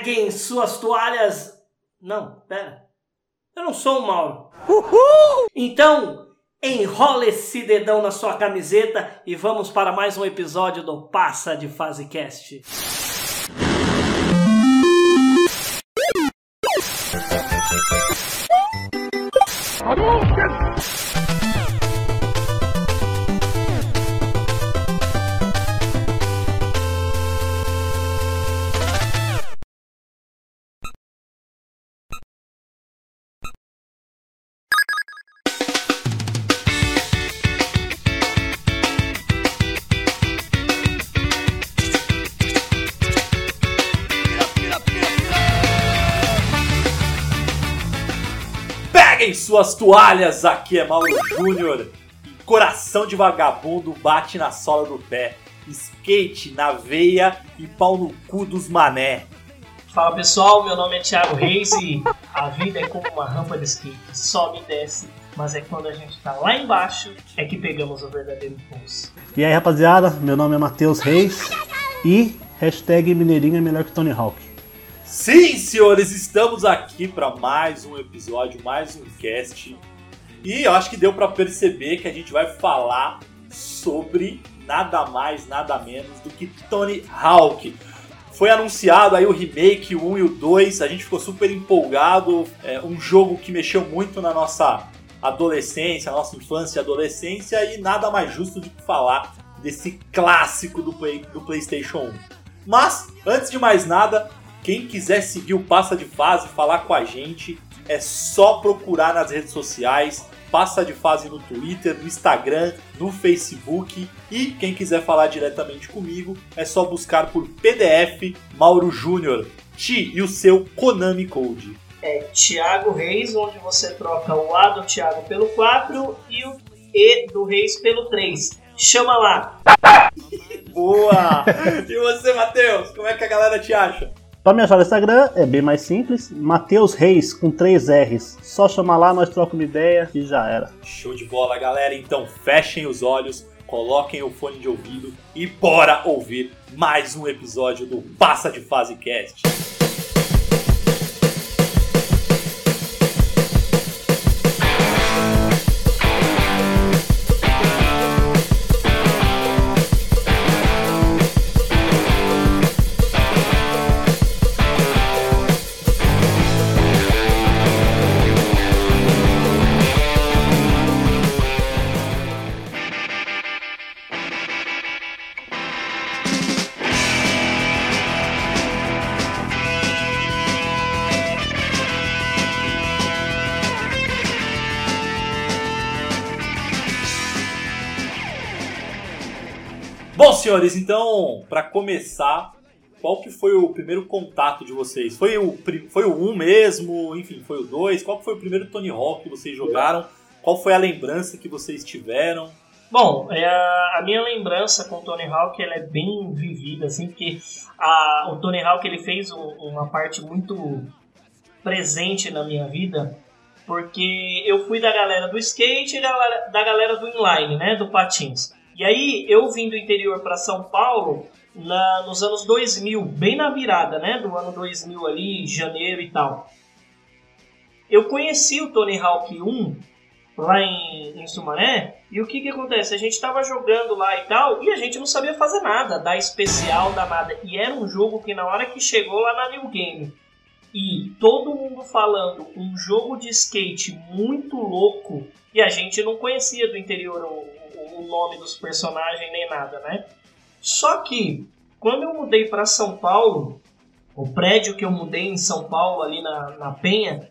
Peguem suas toalhas. Não, pera. Eu não sou o Mauro. Uhul! Então, enrola esse dedão na sua camiseta e vamos para mais um episódio do Passa de Fase Cast. Suas toalhas, aqui é Mauro Júnior. Coração de vagabundo bate na sola do pé. Skate na veia e pau no cu dos mané. Fala pessoal, meu nome é Thiago Reis e a vida é como uma rampa de skate, sobe e desce, mas é quando a gente tá lá embaixo é que pegamos o verdadeiro impulso. E aí rapaziada, meu nome é Matheus Reis e hashtag Mineirinho é melhor que Tony Hawk. Sim, senhores, estamos aqui para mais um episódio, mais um cast. E eu acho que deu para perceber que a gente vai falar sobre nada mais, nada menos do que Tony Hawk. Foi anunciado aí o remake, o 1 e o 2, a gente ficou super empolgado. É um jogo que mexeu muito na nossa adolescência, nossa infância e adolescência, e nada mais justo do que falar desse clássico do, Play, do PlayStation 1. Mas, antes de mais nada, quem quiser seguir o Passa de Fase, falar com a gente, é só procurar nas redes sociais. Passa de Fase no Twitter, no Instagram, no Facebook. E quem quiser falar diretamente comigo, é só buscar por PDF Mauro Júnior. Ti e o seu Konami Code. É Thiago Reis, onde você troca o A do Thiago pelo 4 e o E do Reis pelo 3. Chama lá! Boa! e você, Matheus? Como é que a galera te acha? Pra me achar no Instagram é bem mais simples, Matheus Reis com 3 R's. Só chamar lá, nós trocamos uma ideia e já era. Show de bola, galera. Então fechem os olhos, coloquem o fone de ouvido e bora ouvir mais um episódio do Passa de Fase Cast. Senhores, então, pra começar, qual que foi o primeiro contato de vocês? Foi o, foi o 1 mesmo? Enfim, foi o 2? Qual foi o primeiro Tony Hawk que vocês jogaram? Qual foi a lembrança que vocês tiveram? Bom, é, a minha lembrança com o Tony Hawk ela é bem vivida, assim, porque a- o Tony Hawk ele fez um- uma parte muito presente na minha vida, porque eu fui da galera do skate e da, da galera do inline, né, do patins. E aí eu vim do interior para São Paulo na- nos anos 2000, bem na virada, né, do ano 2000 ali, janeiro e tal. Eu conheci o Tony Hawk 1 lá em, em Sumaré. E o que que acontece? A gente tava jogando lá e tal, e a gente não sabia fazer nada, dar especial, dar nada. E era um jogo que na hora que chegou lá na New Game, e todo mundo falando um jogo de skate muito louco, e a gente não conhecia do interior o, nome dos personagens nem nada, né? Só que, quando eu mudei para São Paulo, o prédio que eu mudei em São Paulo, ali na, na Penha,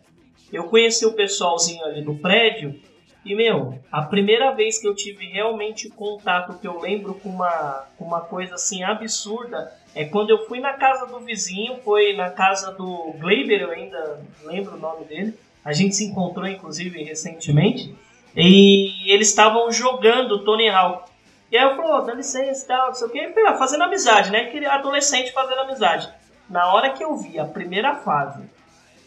eu conheci o pessoalzinho ali do prédio e, meu, a primeira vez que eu tive realmente contato, que eu lembro com uma, com uma coisa assim absurda, é quando eu fui na casa do vizinho, foi na casa do Gleiber, eu ainda lembro o nome dele. A gente se encontrou, inclusive, recentemente. E eles estavam jogando Tony Hawk. E aí eu falei, dá licença e tal, não sei o quê. Fazendo amizade, né? Aquele adolescente fazendo amizade. Na hora que eu vi a primeira fase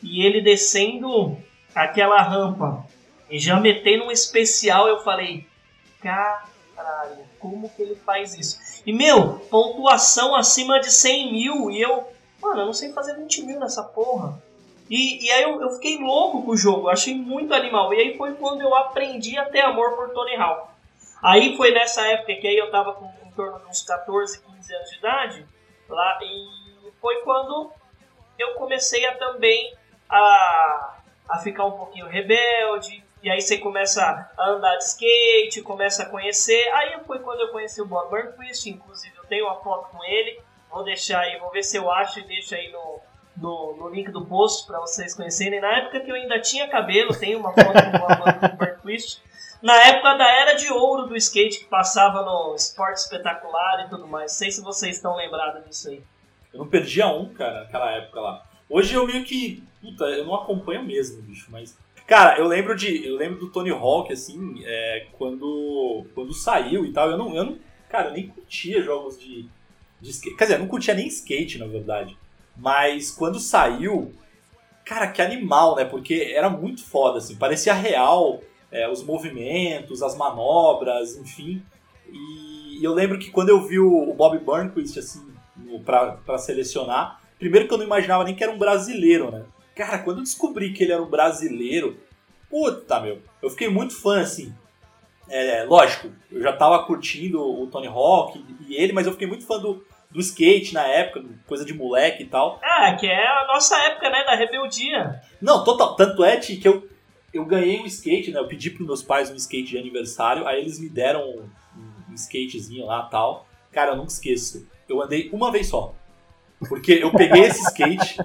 e ele descendo aquela rampa e já metendo um especial, eu falei, caralho, como que ele faz isso? E meu, pontuação acima de 100 mil e eu mano, eu não sei fazer 20 mil nessa porra. E, e aí eu, eu fiquei louco com o jogo, achei muito animal. E aí foi quando eu aprendi a ter amor por Tony Hawk. Aí foi nessa época que aí eu tava com em torno de uns 14, 15 anos de idade, lá, e foi quando eu comecei a também a, a ficar um pouquinho rebelde, e aí você começa a andar de skate, começa a conhecer. Aí foi quando eu conheci o Bob Burnquist, inclusive eu tenho uma foto com ele, vou deixar aí, vou ver se eu acho e deixo aí no, no, no link do post para vocês conhecerem. Na época que eu ainda tinha cabelo, tem uma foto com o Bob Burnquist. Na época da era de ouro do skate que passava no Esporte Espetacular e tudo mais. Não sei se vocês estão lembrados disso aí. Eu não perdia um, cara, naquela época lá. Hoje eu meio que. Puta, eu não acompanho mesmo, bicho, mas. Cara, eu lembro de. Eu lembro do Tony Hawk, assim, é, quando. Quando saiu e tal. Eu não. Eu não cara, eu nem curtia jogos de, de skate. Quer dizer, eu não curtia nem skate, na verdade. Mas quando saiu. Cara, que animal, né? Porque era muito foda, assim. Parecia real é, os movimentos, as manobras, enfim. E eu lembro que quando eu vi o, Bob Burnquist, assim, para selecionar, primeiro que eu não imaginava nem que era um brasileiro, né? Cara, quando eu descobri que ele era um brasileiro, puta, meu, eu fiquei muito fã, assim. É, lógico, eu já tava curtindo o Tony Hawk e ele, mas eu fiquei muito fã do, do skate na época, coisa de moleque e tal. Ah, que é a nossa época, né, da rebeldia. Não, total, tanto é que eu, eu ganhei um skate, né? Eu pedi para meus pais um skate de aniversário, aí eles me deram um, um skatezinho lá tal. Cara, eu nunca esqueço. Eu andei uma vez só. Porque eu peguei esse skate,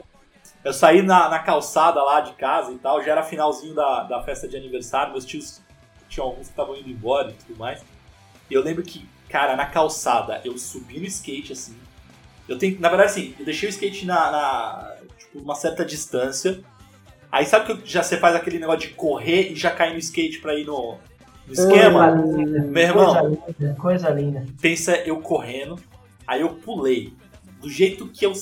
eu saí na, na calçada lá de casa e tal, já era finalzinho da, da festa de aniversário, meus tios tinham alguns que estavam indo embora e tudo mais. E eu lembro que, cara, na calçada, eu subi no skate assim. Eu tenho, na verdade, assim, eu deixei o skate na, na tipo, uma certa distância. Aí sabe que já você faz aquele negócio de correr e já cair no skate pra ir no, no esquema? Meu irmão, coisa linda, coisa linda. Pensa eu correndo, aí eu pulei. Do jeito que eu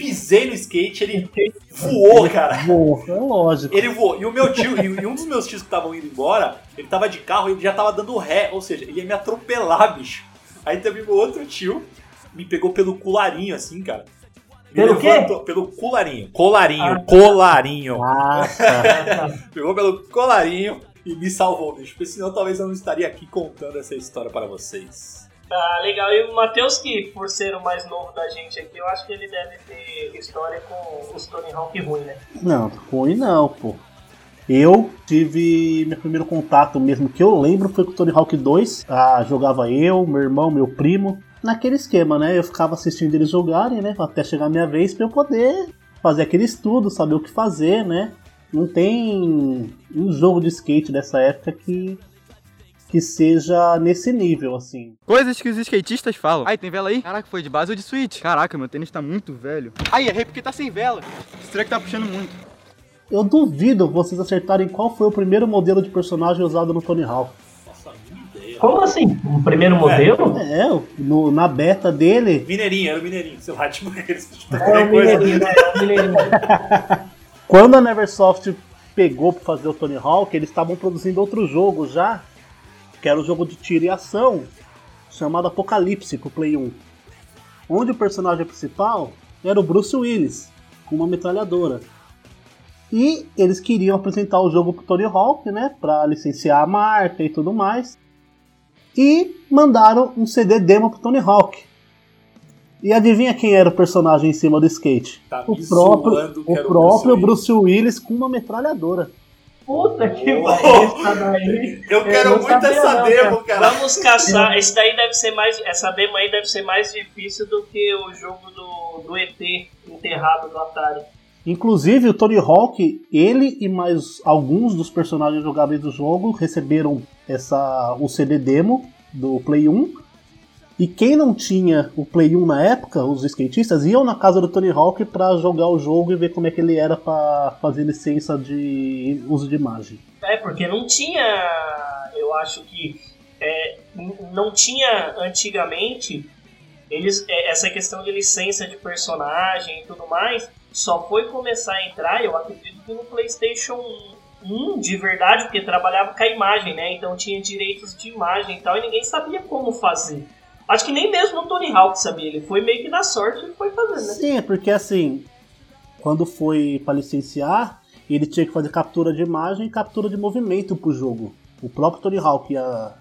pisei no skate, ele voou, cara. Voou, é lógico. Ele voou. E o meu tio, e um dos meus tios que estavam indo embora, ele tava de carro e ele já tava dando ré, ou seja, ele ia me atropelar, bicho. Aí também meu outro tio me pegou pelo cularinho, assim, cara. Pelo quê? Pelo colarinho. Colarinho, ah, colarinho. Ah, tá. Pegou pelo colarinho e me salvou, bicho. Porque senão talvez eu não estaria aqui contando essa história para vocês. Ah, legal. E o Matheus, que por ser o mais novo da gente aqui, eu acho que ele deve ter história com os Tony Hawk ruim, né? Não, ruim não, pô. Eu tive meu primeiro contato mesmo que eu lembro foi com o Tony Hawk 2. Ah, jogava eu, meu irmão, meu primo naquele esquema, né? Eu ficava assistindo eles jogarem, né? Até chegar a minha vez para eu poder fazer aquele estudo, saber o que fazer, né? Não tem um jogo de skate dessa época que que seja nesse nível, assim. Coisas que os skatistas falam. Ai, tem vela aí? Caraca, foi de base ou de switch? Caraca, meu tênis tá muito velho. Ai, errei porque tá sem vela. Esse que tá puxando muito. Eu duvido vocês acertarem qual foi o primeiro modelo de personagem usado no Tony Hawk. Como assim? O primeiro modelo? É, no, na beta dele. Mineirinho, era o Mineirinho, sei lá, tipo aqueles. É o Mineirinho, né? É o Mineirinho. Quando a Neversoft pegou para fazer o Tony Hawk, eles estavam produzindo outro jogo já, que era o um jogo de tiro e ação, chamado Apocalipse pro Play 1. Onde o personagem principal era o Bruce Willis, com uma metralhadora. E eles queriam apresentar o jogo pro Tony Hawk, né, para licenciar a marca e tudo mais e mandaram um CD demo pro Tony Hawk. E adivinha quem era o personagem em cima do skate? Tá o próprio, o próprio Bruce, Bruce Willis com uma metralhadora. Puta que oh, pariu, Eu quero eu muito essa não, demo, cara. Vamos caçar. Esse daí deve ser mais. Essa demo aí deve ser mais difícil do que o jogo do, do ET enterrado do Atari. Inclusive, o Tony Hawk, ele e mais alguns dos personagens jogáveis do jogo receberam essa, o CD demo do Play 1. E quem não tinha o Play 1 na época, os skatistas, iam na casa do Tony Hawk para jogar o jogo e ver como é que ele era para fazer licença de uso de imagem. É, porque não tinha, eu acho que é, não tinha antigamente eles é, essa questão de licença de personagem e tudo mais só foi começar a entrar, eu acredito que no PlayStation 1 de verdade, porque trabalhava com a imagem, né? Então tinha direitos de imagem e tal, e ninguém sabia como fazer. Acho que nem mesmo o Tony Hawk sabia, ele foi meio que na sorte e foi fazendo, né? Sim, porque assim, quando foi para licenciar, ele tinha que fazer captura de imagem e captura de movimento pro jogo. O próprio Tony Hawk, a,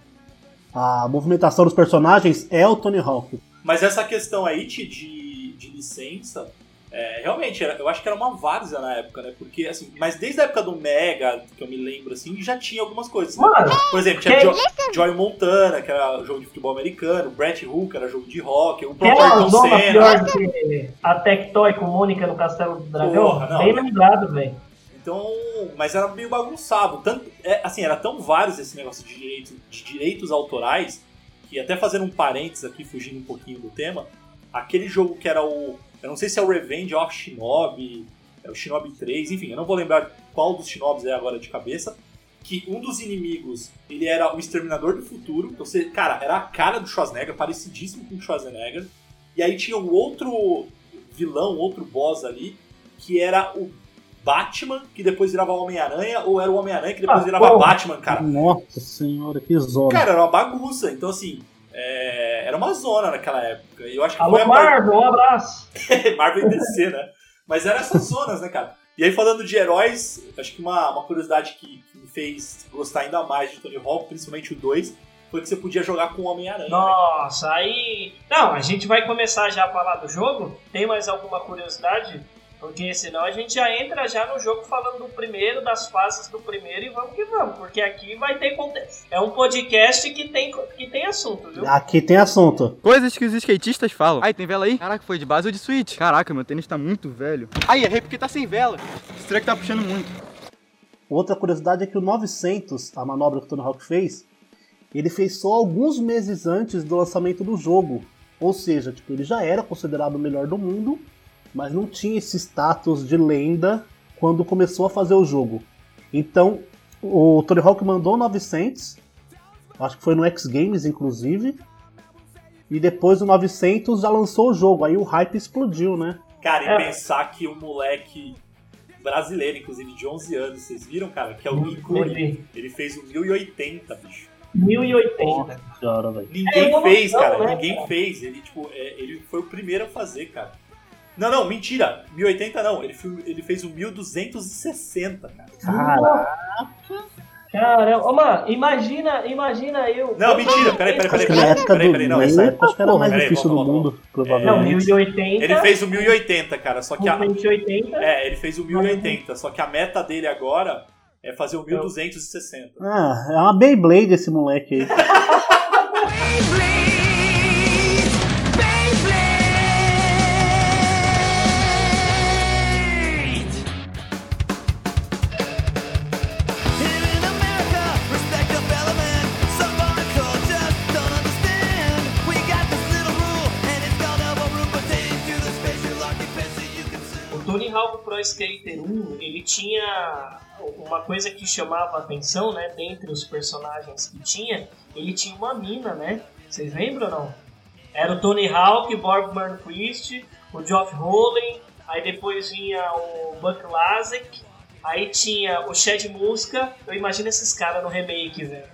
a movimentação dos personagens é o Tony Hawk. Mas essa questão aí de, de licença, é, realmente, era, eu acho que era uma várzea na época, né? Porque, assim, mas desde a época do Mega, que eu me lembro, assim, já tinha algumas coisas. Né? Mano, Por exemplo, tinha jo Joy Montana, que era jogo de futebol americano, Brett Hook, que era jogo de rock, o próprio Ayrton Senna. pior do que a Tectoy com Mônica no Castelo do Dragão? Porra, não. Bem lembrado, velho. Então, mas era meio bagunçado. Tanto, é, assim, era tão vários esse negócio de direitos, de direitos autorais, que até fazendo um parênteses aqui, fugindo um pouquinho do tema, aquele jogo que era o. Eu não sei se é o Revenge of Shinobi, é o Shinobi 3, enfim, eu não vou lembrar qual dos Shinobis é agora de cabeça. Que um dos inimigos, ele era o Exterminador do Futuro. Então, você, cara, era a cara do Schwarzenegger, parecidíssimo com o Schwarzenegger. E aí tinha o outro vilão, outro boss ali, que era o Batman, que depois virava Homem-Aranha, ou era o Homem-Aranha que depois Ah, virava porra. Batman, cara. Nossa senhora, que zona. Cara, era uma bagunça. Então, assim, é, era uma zona naquela época. Eu acho que Alô, Marvel, um abraço. Marvel e DC, né? Mas eram essas zonas, né, cara? E aí, falando de heróis, acho que uma, uma curiosidade que, que me fez gostar ainda mais de Tony Hawk, principalmente o 2, foi que você podia jogar com o Homem-Aranha. né? Nossa, aí. Não, a gente vai começar já a falar do jogo. Tem mais alguma curiosidade? Porque senão a gente já entra já no jogo falando do primeiro, das fases do primeiro e vamos que vamos. Porque aqui vai ter conteúdo. É um podcast que tem, que tem assunto, viu? Aqui tem assunto. Coisas que os skatistas falam. Ai, tem vela aí? Caraca, foi de base ou de switch? Caraca, meu tênis tá muito velho. Ai, errei porque tá sem vela. Esse treco tá puxando muito. Outra curiosidade é que o 900, a manobra que o Tony Hawk fez, ele fez só alguns meses antes do lançamento do jogo. Ou seja, tipo, ele já era considerado o melhor do mundo, mas não tinha esse status de lenda quando começou a fazer o jogo. Então, o Tony Hawk mandou o 900, acho que foi no X Games inclusive, e depois o 900 já lançou o jogo, aí o hype explodiu, né? Cara, e É. pensar que o moleque brasileiro, inclusive de 11 anos, vocês viram, cara? Que é o Nicole. Ele- Ele fez o 1080, bicho. 1080. Senhora, velho. Ninguém É, fez, cara. né, Ninguém cara? fez. Ele, tipo, é, ele foi o primeiro a fazer, cara. Não, não, mentira. 1080 não. Ele, ele fez o 1260, cara. Caraca, Caramba, ô, mano, imagina, imagina eu. Não, mentira. Peraí, peraí, peraí. época Peraí, do peraí, não. nessa época era o mais Peraí, difícil do volta, volta, mundo, Não, provavelmente. 1080. Ele fez o 1080, cara. Só que a, 1080. é, ele fez o 1080. Só que a meta dele agora é fazer o 1260. Ah, é uma Beyblade esse moleque aí. Pro Skater 1, ele tinha uma coisa que chamava a atenção, né, dentre os personagens que tinha, ele tinha uma mina, né? Vocês lembram ou não? Era o Tony Hawk, Bob Burnquist, o Geoff Hollen, aí depois vinha o Buck Lasek, aí tinha o Chad Muska, eu imagino esses caras no remake, velho.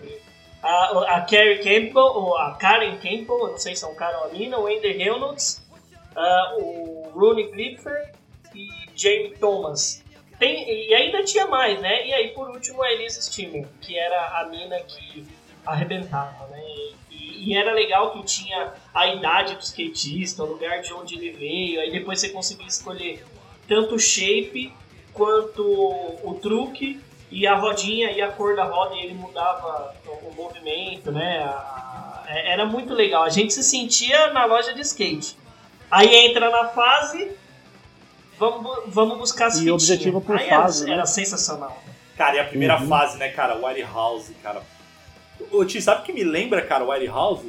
A, a Carrie Campbell, ou a Karen Campbell, não sei se é um cara ou uma mina, o Andy Reynolds, ah, o Rooney Clifford e Jamie Thomas. Tem, e ainda tinha mais, né? E aí, por último, a Elise Steamer, que era a mina que arrebentava, né? E, e era legal que tinha a idade do skatista, o lugar de onde ele veio, aí depois você conseguia escolher tanto o shape quanto o truque e a rodinha e a cor da roda, e ele mudava o, o movimento, né? A- a- era muito legal. A gente se sentia na loja de skate. Aí entra na fase, vamos, vamos buscar as E fitinhas. objetivo por Aí era- fase, né? Era sensacional. Cara, e a primeira Uhum. fase, né, cara? White House, cara. Ô, Ti, sabe o que me lembra, cara, White House?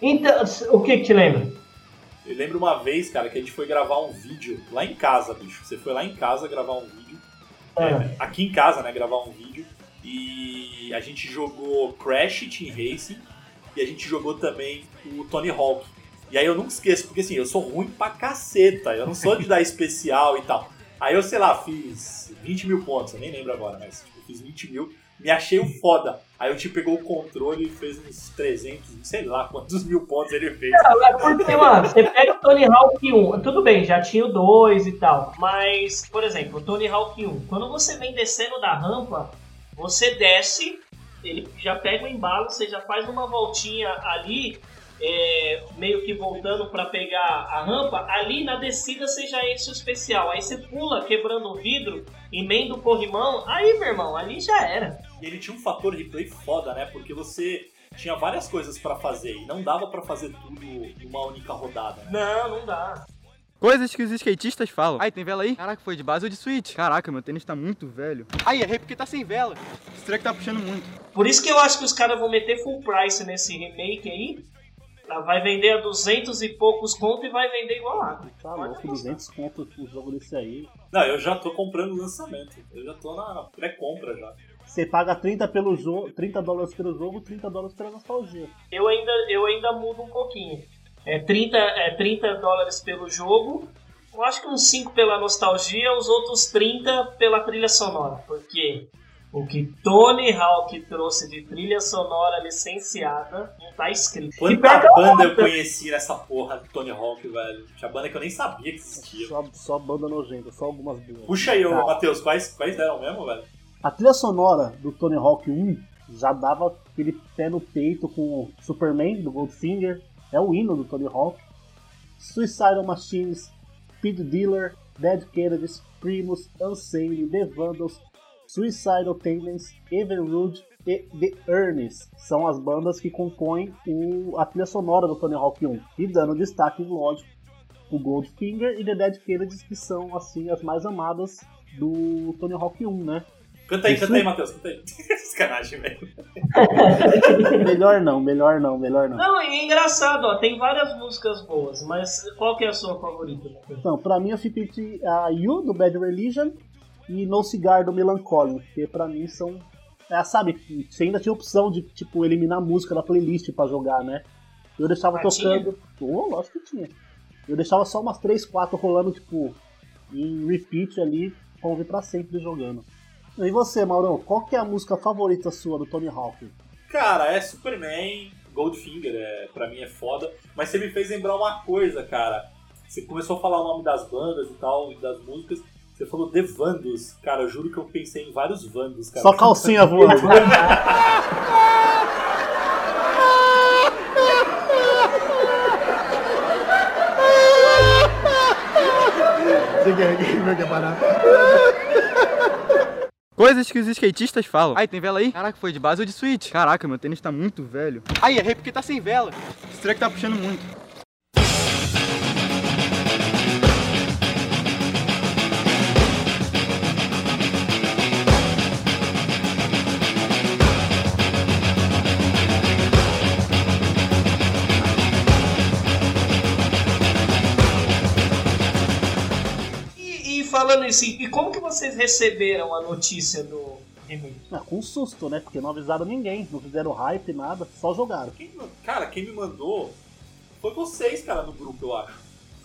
Então, o que que te lembra? Eu lembro uma vez, cara, que a gente foi gravar um vídeo lá em casa, bicho. Você foi lá em casa gravar um vídeo. Ah, aqui em casa, né, gravar um vídeo. E a gente jogou Crash Team Racing e a gente jogou também o Tony Hawk. E aí eu nunca esqueço, porque assim, eu sou ruim pra caceta, eu não sou de dar especial e tal. Aí eu, sei lá, fiz 20 mil pontos, eu nem lembro agora, mas tipo, fiz 20 mil. me achei o foda. Aí o tio pegou o controle e fez uns 300, sei lá quantos mil pontos ele fez. É porque, mano, você pega o Tony Hawk 1, tudo bem, já tinha o 2 e tal, mas, por exemplo, o Tony Hawk 1, quando você vem descendo da rampa, você desce, ele já pega o embalo, você já faz uma voltinha ali, é, meio que voltando pra pegar a rampa, ali na descida você já enche o especial, aí você pula quebrando o vidro, emenda o corrimão, aí, meu irmão, ali já era. E ele tinha um fator replay foda, né? Porque você tinha várias coisas pra fazer e não dava pra fazer tudo numa única rodada. Né? Não, não dá. Coisas que os skatistas falam. Ai, tem vela aí? Caraca, foi de base ou de switch? Caraca, meu tênis tá muito velho. Ai, errei porque tá sem vela. Esse treco tá puxando muito. Por isso que eu acho que os caras vão meter full price nesse remake aí. Tá, Vai vender a 200 e poucos conto e vai vender igual água. Tá louco, 200 conto o jogo desse aí. Não, eu já tô comprando o lançamento. Eu já tô na pré-compra já. Você paga 30, pelo jogo, 30 dólares pelo jogo, 30 dólares pela nostalgia. Eu ainda, eu ainda mudo um pouquinho. É 30, é 30 dólares pelo jogo. Eu acho que uns 5 pela nostalgia, os outros 30 pela trilha sonora. Porque o que Tony Hawk trouxe de trilha sonora licenciada não tá escrito. Quanta banda eu conheci nessa porra do Tony Hawk, velho? Tinha banda que eu nem sabia que existia. Só, só banda nojenta, só algumas boas. Puxa aí, ô, Tá. Matheus, quais, quais deram mesmo, velho? A trilha sonora do Tony Hawk 1 já dava aquele pé no peito com o Superman do Goldfinger, é o hino do Tony Hawk. Suicidal Machines, Speed Dealer, Dead Kennedys, Primus, Unsane, The Vandals, Suicidal Tendencies, Evenrude e The Earnest são as bandas que compõem o, a trilha sonora do Tony Hawk 1. E dando destaque, lógico, o Goldfinger e The Dead Kennedys, que são assim as mais amadas do Tony Hawk 1, né? Canta aí, Isso. canta aí, Matheus, canta aí. Sacanagem, velho. melhor não, melhor não, melhor não. Não, e é engraçado, ó, tem várias músicas boas, mas qual que é a sua favorita? Matheus? Então, pra mim eu fico entre a You do Bad Religion e No Cigar do Melancholy, porque pra mim são. É, sabe, você ainda tinha opção de tipo eliminar música da playlist pra jogar, né? Eu deixava Ah, tocando. Oh, lógico que tinha. Eu deixava só umas 3, 4 rolando, tipo, em repeat ali, pra ouvir pra sempre jogando. E você, Maurão, qual que é a música favorita sua do Tony Hawk? Cara, é Superman, Goldfinger, é, pra mim é foda. Mas você me fez lembrar uma coisa, cara. Você começou a falar o nome das bandas e tal, e das músicas. Você falou The Vandals. Cara, eu juro que eu pensei em vários Vandals, cara. Só calcinha voando. Coisas que os skatistas falam. Ai, tem vela aí? Caraca, foi de base ou de switch? Caraca, meu tênis tá muito velho. Ai, errei porque tá sem vela. Esse treco tá puxando muito. Falando isso, e como que vocês receberam a notícia do remake? Ah, com susto, né? Porque não avisaram ninguém, não fizeram hype, nada, só jogaram. Quem cara, quem me mandou foi vocês, cara, no grupo, eu acho.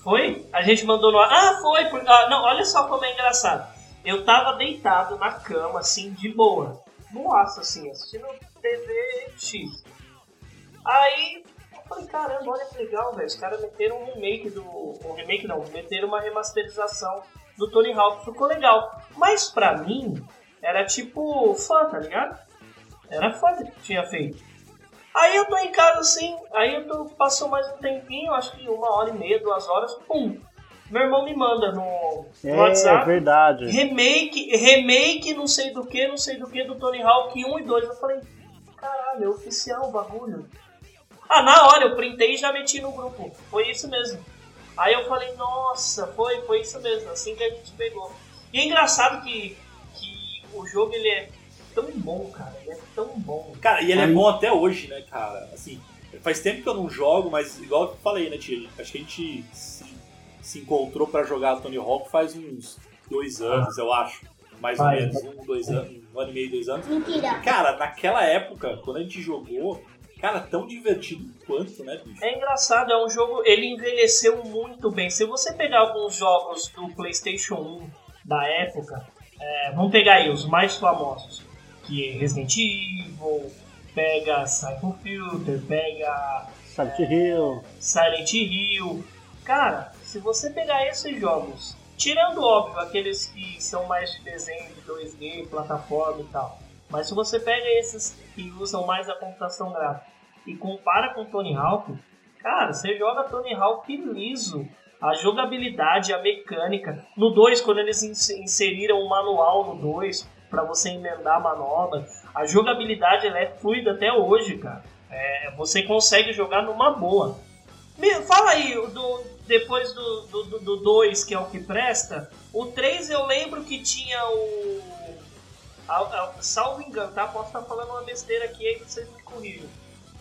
Foi? A gente mandou no ar. Ah, foi! Por... Ah, não, olha só como é engraçado. Eu tava deitado na cama, assim, de boa. Nossa, assim, assistindo TV X. Aí eu falei, caramba, olha que legal, velho. Os caras meteram um remake do. Um remake não, meteram uma remasterização do Tony Hawk. Ficou legal. Mas pra mim, era tipo fã, tá ligado? Era fã que tinha feito. Aí eu tô em casa assim, aí eu tô, passou mais um tempinho, acho que uma hora e meia, duas horas, pum. Meu irmão me manda no, no É, WhatsApp. verdade. Remake, remake, não sei do que, não sei do que, do Tony Hawk 1 e 2. Eu falei, caralho, é oficial o bagulho. Ah, na hora eu printei e já meti no grupo. Foi isso mesmo. Aí eu falei, nossa, foi, foi isso mesmo, assim que a gente pegou. E é engraçado que, que o jogo ele é tão bom, cara. Ele é tão bom. Cara, e ele é Aí- bom até hoje, né, cara? Assim, faz tempo que eu não jogo, mas igual eu falei, né, tia? Acho que a gente se, se encontrou pra jogar Tony Hawk faz uns dois anos, eu acho. Mais ou menos, um, dois anos, um ano e meio, dois anos. Mentira. Cara, naquela época, quando a gente jogou, cara, tão divertido quanto, né, bicho? É engraçado, é um jogo, ele envelheceu muito bem. Se você pegar alguns jogos do PlayStation 1 da época, é, vamos pegar aí os mais famosos: que é Resident Evil, pega Siphon Filter, pega Silent Hill. Silent Hill. Cara, se você pegar esses jogos, tirando óbvio aqueles que são mais de desenho de 2D, plataforma e tal, mas se você pega esses que usam mais a computação gráfica e compara com Tony Hawk, cara, você joga Tony Hawk liso. A jogabilidade, a mecânica. No 2, quando eles ins- inseriram o manual no 2 para você emendar a manobra, a jogabilidade ela é fluida até hoje, cara. É, você consegue jogar numa boa. Me, fala aí, do, depois do 2, do, do dois, que é o que presta, o 3 eu lembro que tinha o. Salvo engano, tá? Posso estar falando uma besteira aqui aí vocês me corrijam.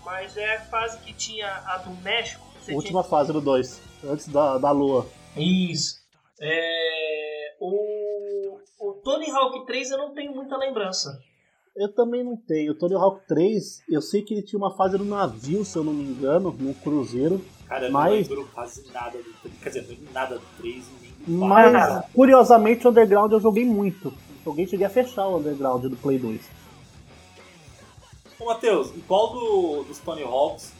Mas é a fase que tinha a do México. Você Última fase do 2, antes da, da lua. tinha... Isso. É, o, o Tony Hawk 3 eu não tenho muita lembrança. Eu também não tenho. O Tony Hawk 3, eu sei que ele tinha uma fase no navio, se eu não me engano, num cruzeiro. Cara, eu Mas- não lembro quase nada do 3. Quer dizer, nada do 3 e nem do Mas, 4. curiosamente, o Underground eu joguei muito. Joguei, cheguei a fechar o Underground do Play 2. Ô, Matheus, e qual do, dos Tony Hawks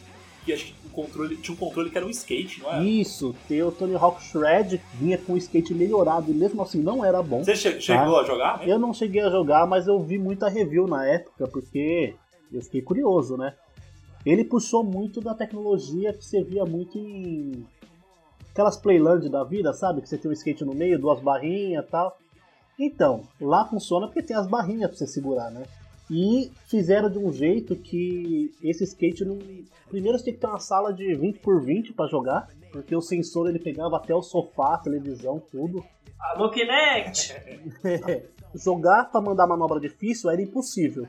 que acho que o controle, tinha um controle que era um skate, não é? Isso, tem o Tony Hawk Shred, vinha com o skate melhorado e mesmo assim não era bom. Você che- chegou a jogar? né? Eu não cheguei a jogar, mas eu vi muita review na época, porque eu fiquei curioso, né? Ele puxou muito da tecnologia que você via muito em aquelas playland da vida, sabe? Que você tem um skate no meio, duas barrinhas e tal. Então, lá funciona porque tem as barrinhas pra você segurar, né? E fizeram de um jeito que esse skate não. Primeiro você tem que ter uma sala de 20 por 20 pra jogar, porque o sensor ele pegava até o sofá, a televisão, tudo. Alô, Kinect! jogar pra mandar manobra difícil era impossível.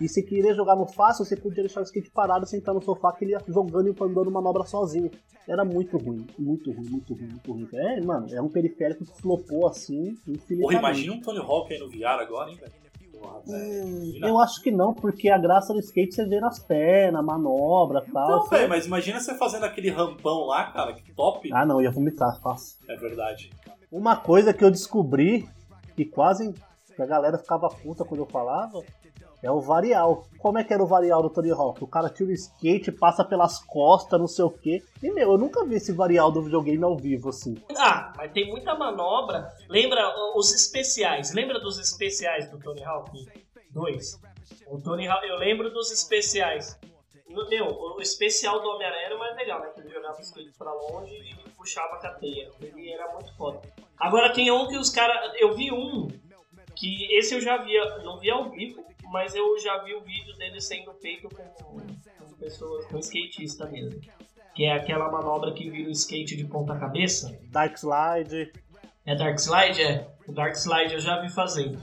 E se queria jogar no fácil, você podia deixar o skate parado, sentar no sofá, que ele ia jogando e mandando manobra sozinho. Era muito ruim, muito ruim, muito ruim, muito ruim. É, mano, é um periférico que flopou assim, infinitamente. Porra, imagina um Tony Hawk aí no VR agora, hein, velho? Porra. Hum, eu acho que não, porque a graça do skate você vê nas pernas, manobra e tal. Não, Você- velho, mas imagina você fazendo aquele rampão lá, cara, que top. Ah não, ia vomitar, fácil. É verdade. Uma coisa que eu descobri, que quase que a galera ficava puta quando eu falava, é o varial. Como é que era o varial do Tony Hawk? O cara tira o skate, passa pelas costas, não sei o quê. E meu, eu nunca vi esse varial do videogame ao vivo assim. Ah, mas tem muita manobra. Lembra os especiais? Lembra dos especiais do Tony Hawk 2? O Tony Hawk, eu lembro dos especiais. Meu, o especial do Homem-Aranha era mais legal, né? Que ele jogava o skate pra longe e puxava a cadeia. Ele era muito foda. Agora tem um que os caras. Eu vi um que esse eu já via, não vi ao vivo, mas eu já vi o vídeo dele sendo feito com, com pessoas, com skatista mesmo. Que é aquela manobra que vira o skate de ponta cabeça. Dark Slide. É Dark Slide? É. O Dark Slide eu já vi fazendo.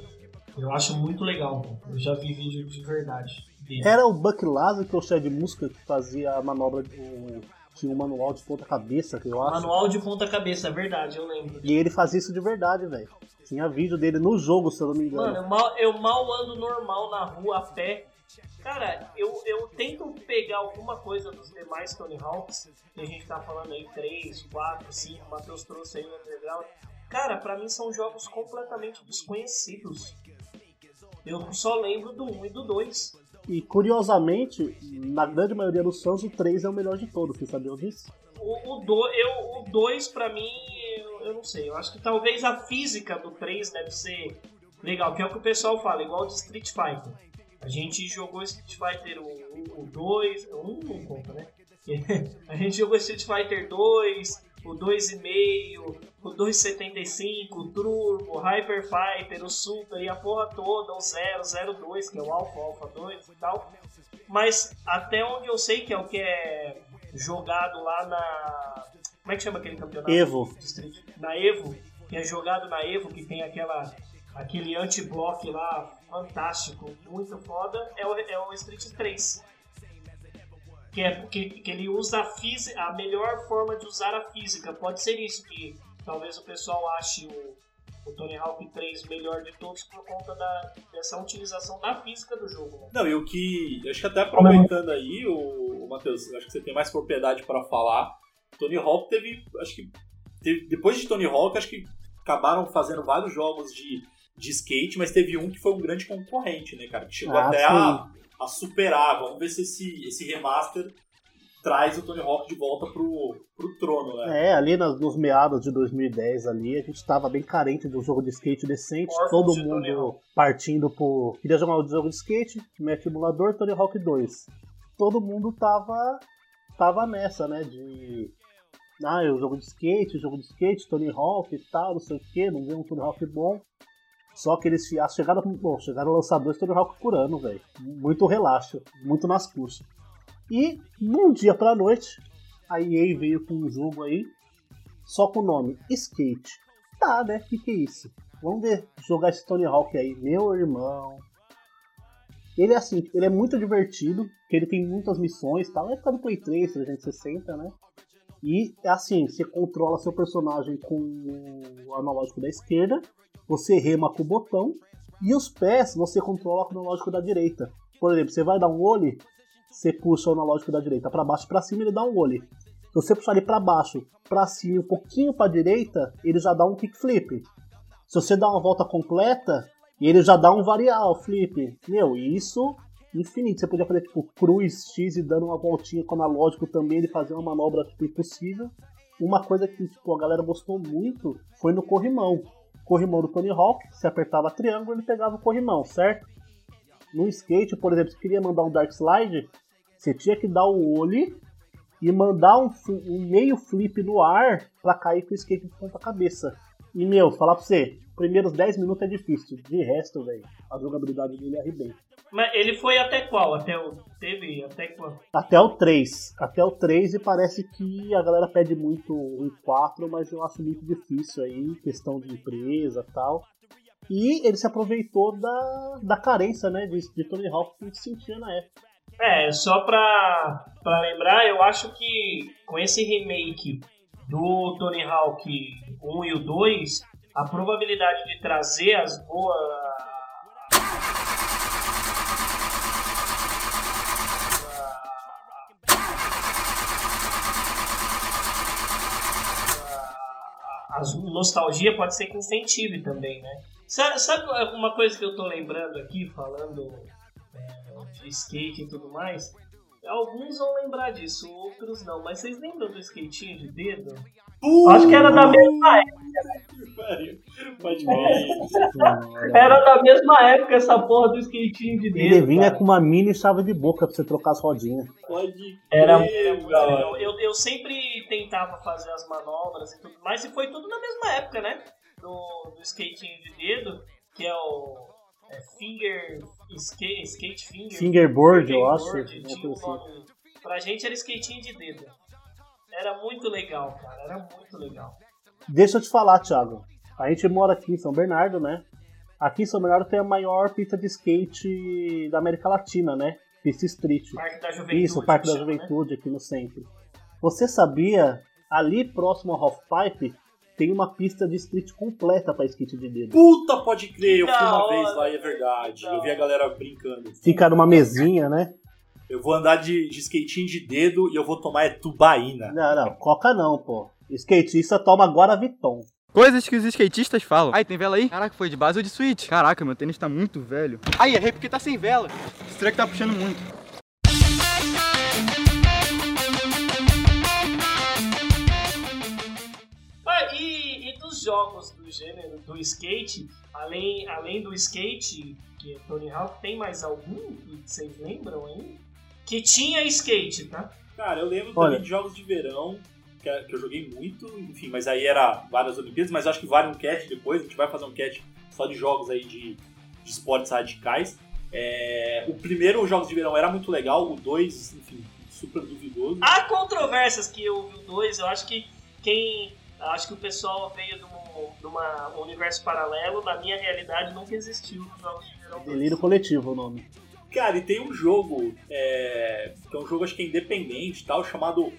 Eu acho muito legal. Eu já vi vídeo de verdade. dele. Era o Buck Lazar, que é o chefe de música, que fazia a manobra do. Tinha um manual de ponta cabeça, que eu acho. Manual de ponta cabeça, é verdade, eu lembro. E ele fazia isso de verdade, velho. Tinha vídeo dele no jogo, se eu não me engano. Mano, eu mal, eu mal ando normal na rua a pé. Cara, eu, eu tento pegar alguma coisa dos demais Tony Hawks, que a gente tá falando aí, 3, 4, 5, o Matheus trouxe aí no Underground. Cara, pra mim são jogos completamente desconhecidos. Eu só lembro do 1 e do 2. E curiosamente, na grande maioria dos fãs, o 3 é o melhor de todos, vocês sabiam disso? O 2, do, pra mim, eu, eu não sei. Eu acho que talvez a física do 3 deve ser legal, que é o que o pessoal fala, igual de Street Fighter. A gente jogou Street Fighter o 2, o 1 não conta, né? A gente jogou Street Fighter 2, o 2,5, o 2,75, o Turbo, Hyper Fighter, o Super e a porra toda, o 0, 02, que é o Alpha, Alpha 2 e tal. Mas até onde eu sei que é o que é jogado lá na. Como é que chama aquele campeonato? Evo. Na Evo, que é jogado na Evo, que tem aquela, aquele anti-block lá fantástico, muito foda, é o, é o Street 3. Que, é, que, que ele usa a física, a melhor forma de usar a física. Pode ser isso, que talvez o pessoal ache o, o Tony Hawk 3 melhor de todos por conta da, dessa utilização da física do jogo. Né? Não, e o que. Acho que até aproveitando aí, o, o Matheus, acho que você tem mais propriedade para falar. Tony Hawk teve. Acho que. Teve, depois de Tony Hawk, acho que acabaram fazendo vários jogos de, de skate, mas teve um que foi um grande concorrente, né, cara? Que chegou Ah, até a, a superar. Vamos ver se esse, esse remaster traz o Tony Hawk de volta pro, pro trono, né? É, ali nas- nos meados de 2010 ali, a gente tava bem carente de um jogo de skate decente, Órfãos todo de mundo partindo por... Queria jogar um jogo de skate, mete emulador, Tony Hawk 2. Todo mundo tava, tava nessa, né, de... Ah, é o jogo de skate, jogo de skate, Tony Hawk e tal, não sei o que, não vê um Tony Hawk bom. Só que eles ah, chegaram, bom, chegaram dois Tony Hawk por ano, velho. Muito relaxo, muito nas custas. E num dia pra noite, a EA veio com um jogo aí, só com o nome Skate. Tá, né? O que, que é isso? Vamos ver, jogar esse Tony Hawk aí, meu irmão. Ele é assim, ele é muito divertido, porque ele tem muitas missões e tal. É do Play 3, 360, né? E é assim, você controla seu personagem com o analógico da esquerda, você rema com o botão, e os pés você controla com o analógico da direita. Por exemplo, você vai dar um olho, você puxa o analógico da direita para baixo e para cima, ele dá um olho. Se você puxar ele para baixo, para cima um pouquinho para direita, ele já dá um kickflip. Se você dá uma volta completa, ele já dá um varial flip. Meu, isso infinito. Você podia fazer tipo cruz X e dando uma voltinha com o analógico também, ele fazer uma manobra tipo impossível. Uma coisa que tipo, a galera gostou muito foi no corrimão. Corrimão do Tony Hawk, você apertava triângulo, ele pegava o corrimão, certo? No skate, por exemplo, se queria mandar um dark slide, você tinha que dar o olho e mandar um, um meio flip no ar pra cair com o skate de ponta cabeça. E, meu, falar pra você, primeiros 10 minutos é difícil. De resto, velho, a jogabilidade dele arrebenta. Mas ele foi até qual? Até o. Teve até qual? Até o 3. Até o 3 e parece que a galera pede muito o 4, mas eu acho muito difícil aí, questão de empresa e tal. E ele se aproveitou da, da carência, né, de, de Tony Hawk que a gente sentia na época. É, só pra, pra lembrar, eu acho que com esse remake do Tony Hawk 1 e o 2, a probabilidade de trazer as boas. As nostalgia pode ser que incentive também, né? Sabe, sabe uma coisa que eu tô lembrando aqui, falando é, de skate e tudo mais? Alguns vão lembrar disso, outros não. Mas vocês lembram do skatinho de dedo? Acho que era da mesma época. Pode ver. Era da mesma época essa porra do skatinho de dedo. Ele vinha cara. com uma mini chave de boca pra você trocar as rodinhas. Pode Era, crer, era muito galera. legal. Eu, eu sempre tentava fazer as manobras e tudo mais, e foi tudo na mesma época, né? Do, do skatinho de dedo, que é o é finger. Skate, skate finger. Fingerboard, eu acho. Assim. Pra gente era skatinho de dedo. Era muito legal, cara. Era muito legal. Deixa eu te falar, Thiago. A gente mora aqui em São Bernardo, né? Aqui em São Bernardo tem a maior pista de skate da América Latina, né? Pista Street. Parque da Juventude. Isso, o Parque da né? Juventude aqui no centro. Você sabia, ali próximo ao Half Pipe, tem uma pista de street completa pra skate de dedo. Puta, pode crer, eu fui uma hora, vez lá e é verdade. da Eu vi a galera brincando. Fica numa mesinha, né? Eu vou andar de, de skatinho de dedo e eu vou tomar é tubaína. Não, não, coca não, pô. Skatista toma Guaraviton. Coisas que os skatistas falam. Ai, tem vela aí? Caraca, foi de base ou de switch? Caraca, meu tênis tá muito velho. Ai, errei porque tá sem vela. Esse treco tá puxando muito. Jogos do gênero do skate, além, além do skate, que é Tony Hawk, tem mais algum que vocês lembram aí? Que tinha skate, tá? Cara, eu lembro Olha. também de jogos de verão, que, que eu joguei muito, enfim, mas aí era várias Olimpíadas, mas eu acho que vale um cast depois, a gente vai fazer um cast só de jogos aí de, de esportes radicais. É, o primeiro Jogos de Verão era muito legal, o dois, enfim, super duvidoso. Há controvérsias que eu vi o 2, eu acho que quem. Acho que o pessoal veio de um, de uma- um universo paralelo, na minha realidade nunca existiu os jogos de verão. Delírio coletivo o nome. Cara, e tem um jogo, é, que é um jogo acho que é independente e tal, chamado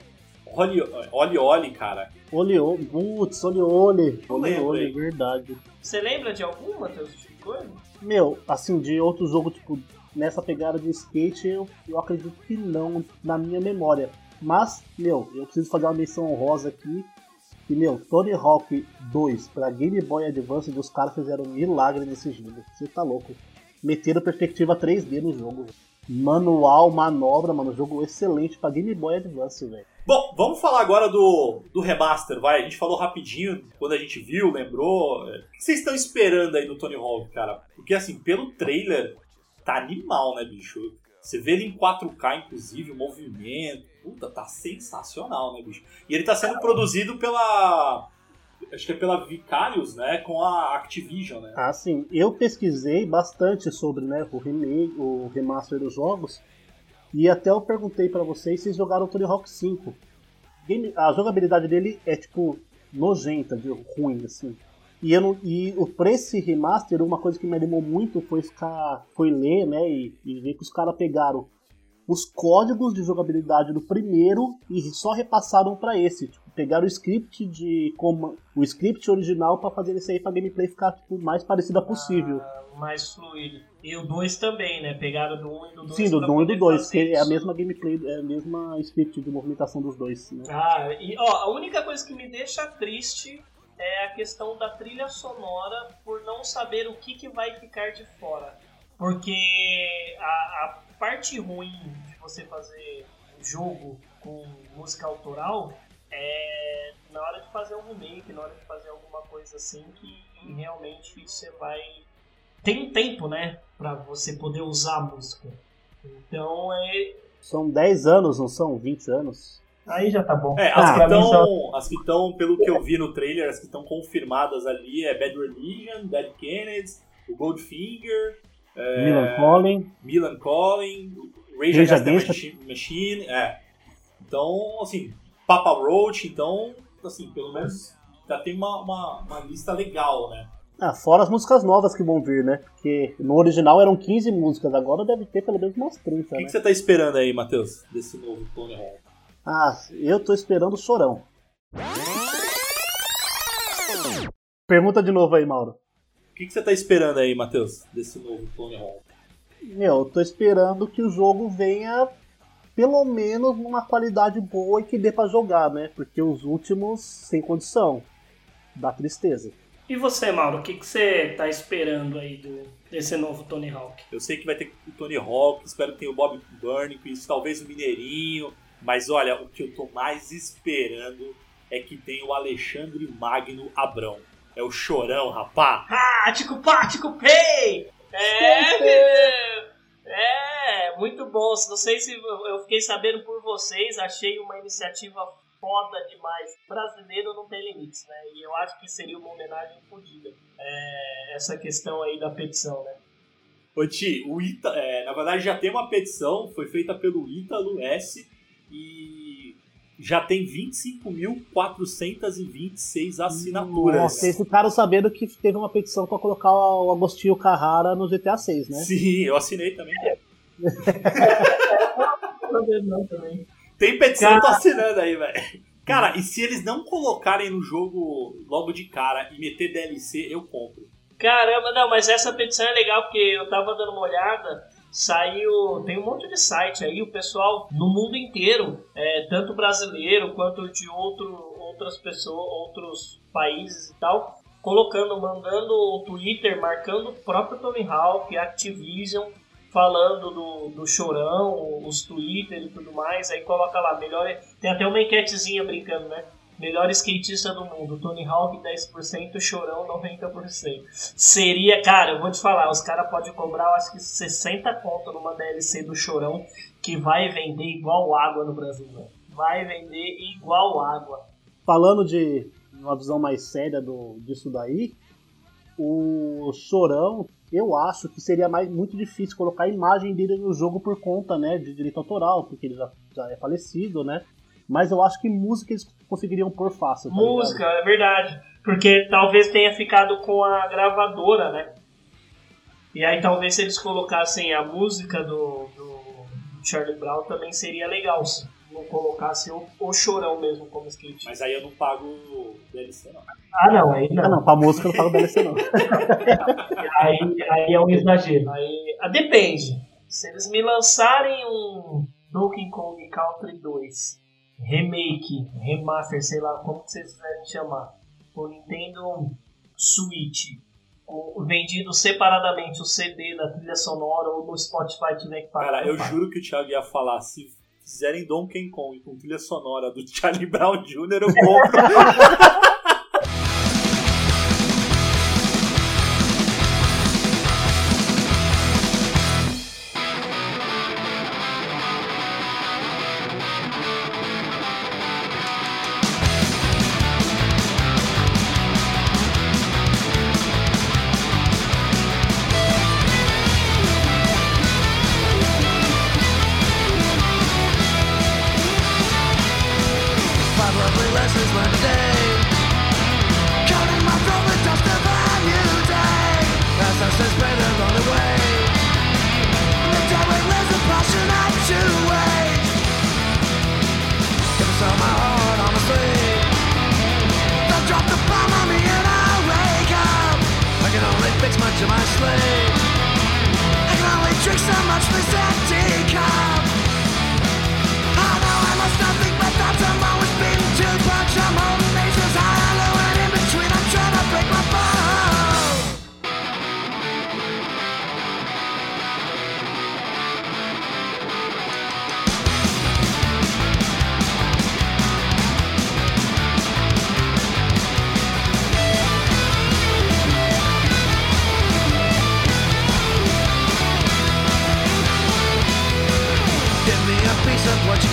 Oli Oli, Oli cara. Ole, ole, putz, Ole, lembro, ole, hein? verdade. Você lembra de alguma, Matheus, tipo de coisa? Meu, assim, de outro jogo, tipo, nessa pegada de skate, eu, eu acredito que não, na minha memória. Mas, meu, eu preciso fazer uma menção honrosa aqui. E meu, Tony Hawk 2 pra Game Boy Advance, os caras fizeram um milagre nesse jogo. Você tá louco. Meteram perspectiva 3D no jogo. Manual, manobra, mano. Jogo excelente pra Game Boy Advance, velho. Bom, vamos falar agora do, do remaster, vai. A gente falou rapidinho quando a gente viu, lembrou. O que vocês estão esperando aí do Tony Hawk, cara? Porque assim, pelo trailer, tá animal, né, bicho? Você vê ele em 4K, inclusive, o movimento. Puta, tá sensacional, né, bicho? E ele tá sendo produzido pela. Acho que é pela Vicarious, né? Com a Activision, né? Ah, sim. Eu pesquisei bastante sobre né, o remake, o remaster dos jogos. E até eu perguntei pra vocês se jogaram o Tony Hawk 5. Game- a jogabilidade dele é tipo nojenta, de ruim, assim. E, eu não, e o pra esse remaster, uma coisa que me animou muito foi ficar. foi ler, né? E, e ver que os caras pegaram os códigos de jogabilidade do primeiro e só repassaram pra esse. Tipo, pegaram o script de como o script original pra fazer isso aí pra gameplay ficar tipo, mais parecida possível. mais fluido. E o 2 também, né? Pegaram do 1 um e do 2. Sim, do 1 e do 2, que é a mesma gameplay, é a mesma script de movimentação dos dois, né? Ah, e ó, a única coisa que me deixa triste é a questão da trilha sonora por não saber o que, que vai ficar de fora. Porque a, a parte ruim de você fazer um jogo com música autoral é na hora de fazer um remake, na hora de fazer alguma coisa assim que realmente você vai. Tem um tempo, né? Pra você poder usar a música. Então é. São 10 anos, não são? 20 anos? Aí já tá bom. É, as, Ah, que só- estão, as que estão, pelo que eu vi no trailer, as que estão confirmadas ali é Bad Religion, Dead Kennedys, o Goldfinger, é, Milan Collin. Milan Calling, Rage Rage Against the Against- Machine, é. Então, assim, Papa Roach, então, assim, pelo menos já tem uma, uma, uma lista legal, né? Ah, fora as músicas novas que vão vir, né? Porque no original eram 15 músicas, agora deve ter pelo menos umas 30, O que, né? que você tá esperando aí, Matheus, desse novo Tony Hawk? Ah, eu tô esperando o chorão. Pergunta de novo aí, Mauro. O que, que você tá esperando aí, Matheus, desse novo Tony Hawk? Meu, eu tô esperando que o jogo venha pelo menos numa qualidade boa e que dê pra jogar, né? Porque os últimos, sem condição. Dá tristeza. E você, Mauro, o que, que você tá esperando aí do, desse novo Tony Hawk? Eu sei que vai ter o Tony Hawk, espero que tenha o Bob Burnquist, talvez o Mineirinho, mas olha, o que eu tô mais esperando é que tenha o Alexandre Magno Abrão. É o chorão, rapá. Pático, pático, pay! É, meu! É, muito bom. Não sei se eu eu fiquei sabendo por vocês, achei uma iniciativa foda demais. Brasileiro não tem limites, né? E eu acho que seria uma homenagem fodida. É, essa questão aí da petição, né? Ô Ti, o Ita, é, na verdade já tem uma petição, foi feita pelo Ítalo S e já tem 25.426 assinaturas. Nossa, vocês ficaram sabendo que teve uma petição pra colocar o Agostinho Carrara no GTA 6, né? Sim, eu assinei também. Não, também. Tem petição, Cara. tô assinando aí, velho. Cara, e se eles não colocarem no jogo logo de cara e meter DLC, eu compro. Caramba, não, mas essa petição é legal porque eu tava dando uma olhada, saiu. Tem um monte de site aí, o pessoal no mundo inteiro, é, tanto brasileiro quanto de outro, outras pessoas, outros países e tal, colocando, mandando o Twitter, marcando o próprio Tony Hawk, Activision, falando do, do chorão, os Twitter e tudo mais, aí coloca lá, melhor. Tem até uma enquetezinha brincando, né? Melhor skatista do mundo, Tony Hawk 10%, Chorão 90%. Seria, cara, eu vou te falar, os caras podem cobrar, eu acho que 60 conto numa DLC do Chorão, que vai vender igual água no Brasil, velho. Vai vender igual água. Falando de uma visão mais séria do, disso daí, o Chorão, eu acho que seria mais, muito difícil colocar a imagem dele no jogo por conta né, de direito autoral, porque ele já, já é falecido, né? Mas eu acho que música eles conseguiriam pôr fácil. tá ligado? Música, é verdade. Porque talvez tenha ficado com a gravadora, né? E aí talvez se eles colocassem a música do, do, Charlie Brown também seria legal. Se não colocasse o, o chorão mesmo como skate. Mas aí eu não pago DLC, não. Ah não, aí Ah, não, pra música eu não falo DLC não. Aí, aí é um exagero. Aí, ah, depende. Se eles me lançarem um Donkey Kong Country 2 remake, remaster, sei lá como que vocês quiserem chamar, o Nintendo Switch, o- vendido separadamente o CD da trilha sonora ou no Spotify tiver que pagar. Cara, eu juro que o Thiago ia falar, se fizerem Donkey Kong com trilha sonora do Charlie Brown Jr., eu compro.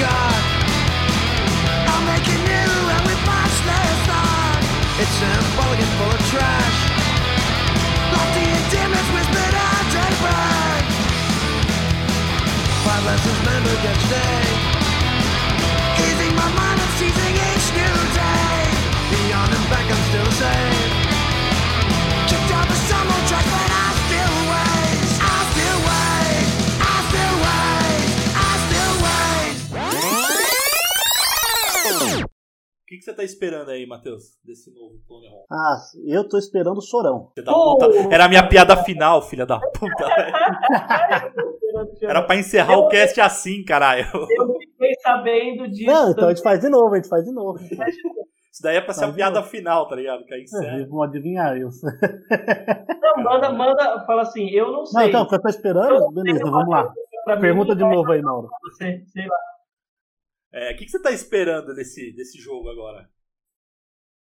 what. I'll make it new and with much less thought. It's symbolic and full of trash. Lofty endearments whispered out daybreak. Five lessons remembered yesterday. Easing my mind and seizing each new day. Beyond and back, I'm still the same. Que, que você tá esperando aí, Matheus, desse novo Tony Hawk? Ah, eu tô esperando o chorão. Você tá puta- Era a minha piada final, filha da puta. Era pra encerrar o cast assim, caralho. Eu fiquei sabendo disso. Não, então a gente faz de novo, a gente faz de novo. Isso daí é pra ser a Mas, piada final, tá ligado? Que aí encerra. Vamos adivinhar isso. Não, manda, manda, fala assim, eu não Não, sei. então, o que eu tô esperando, beleza, vamos lá. Mim, Pergunta de novo aí, Mauro. Você, sei lá. É, o que, que você tá esperando desse, desse jogo agora?